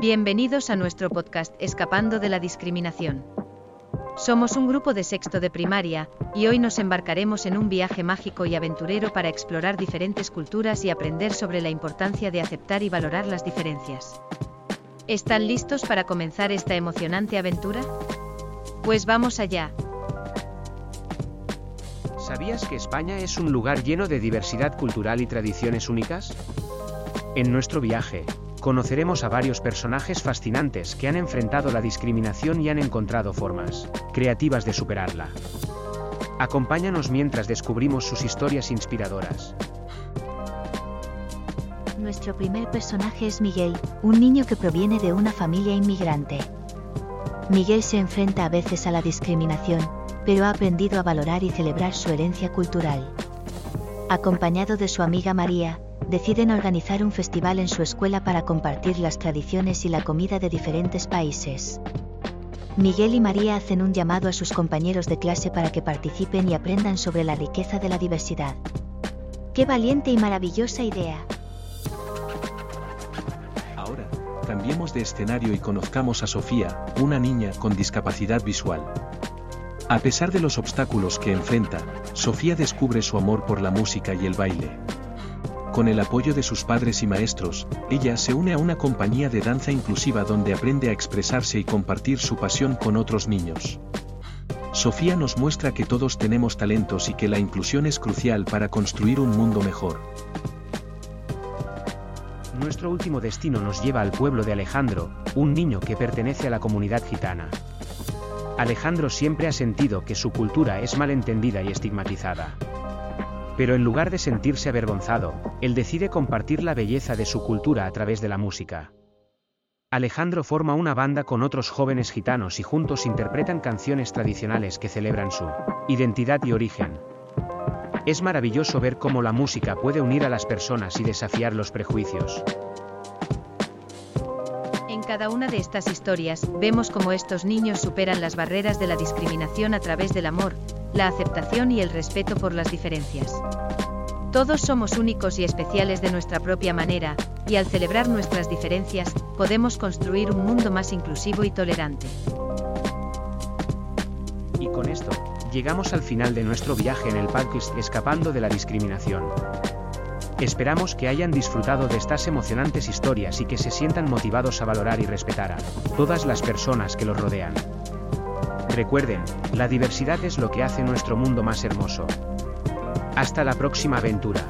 Bienvenidos a nuestro podcast Escapando de la Discriminación. Somos un grupo de sexto de primaria, y hoy nos embarcaremos en un viaje mágico y aventurero para explorar diferentes culturas y aprender sobre la importancia de aceptar y valorar las diferencias. ¿Están listos para comenzar esta emocionante aventura? Pues vamos allá. ¿Sabías que España es un lugar lleno de diversidad cultural y tradiciones únicas? En nuestro viaje, conoceremos a varios personajes fascinantes que han enfrentado la discriminación y han encontrado formas creativas de superarla. Acompáñanos mientras descubrimos sus historias inspiradoras. Nuestro primer personaje es Miguel, un niño que proviene de una familia inmigrante. Miguel se enfrenta a veces a la discriminación, pero ha aprendido a valorar y celebrar su herencia cultural. Acompañado de su amiga María, deciden organizar un festival en su escuela para compartir las tradiciones y la comida de diferentes países. Miguel y María hacen un llamado a sus compañeros de clase para que participen y aprendan sobre la riqueza de la diversidad. ¡Qué valiente y maravillosa idea! Ahora, cambiemos de escenario y conozcamos a Sofía, una niña con discapacidad visual. A pesar de los obstáculos que enfrenta, Sofía descubre su amor por la música y el baile. Con el apoyo de sus padres y maestros, ella se une a una compañía de danza inclusiva donde aprende a expresarse y compartir su pasión con otros niños. Sofía nos muestra que todos tenemos talentos y que la inclusión es crucial para construir un mundo mejor. Nuestro último destino nos lleva al pueblo de Alejandro, un niño que pertenece a la comunidad gitana. Alejandro siempre ha sentido que su cultura es malentendida y estigmatizada. Pero en lugar de sentirse avergonzado, él decide compartir la belleza de su cultura a través de la música. Alejandro forma una banda con otros jóvenes gitanos y juntos interpretan canciones tradicionales que celebran su identidad y origen. Es maravilloso ver cómo la música puede unir a las personas y desafiar los prejuicios. En cada una de estas historias, vemos cómo estos niños superan las barreras de la discriminación a través del amor, la aceptación y el respeto por las diferencias. Todos somos únicos y especiales de nuestra propia manera, y al celebrar nuestras diferencias, podemos construir un mundo más inclusivo y tolerante. Y con esto, llegamos al final de nuestro viaje en el podcast Escapando de la Discriminación. Esperamos que hayan disfrutado de estas emocionantes historias y que se sientan motivados a valorar y respetar a todas las personas que los rodean. Recuerden, la diversidad es lo que hace nuestro mundo más hermoso. Hasta la próxima aventura.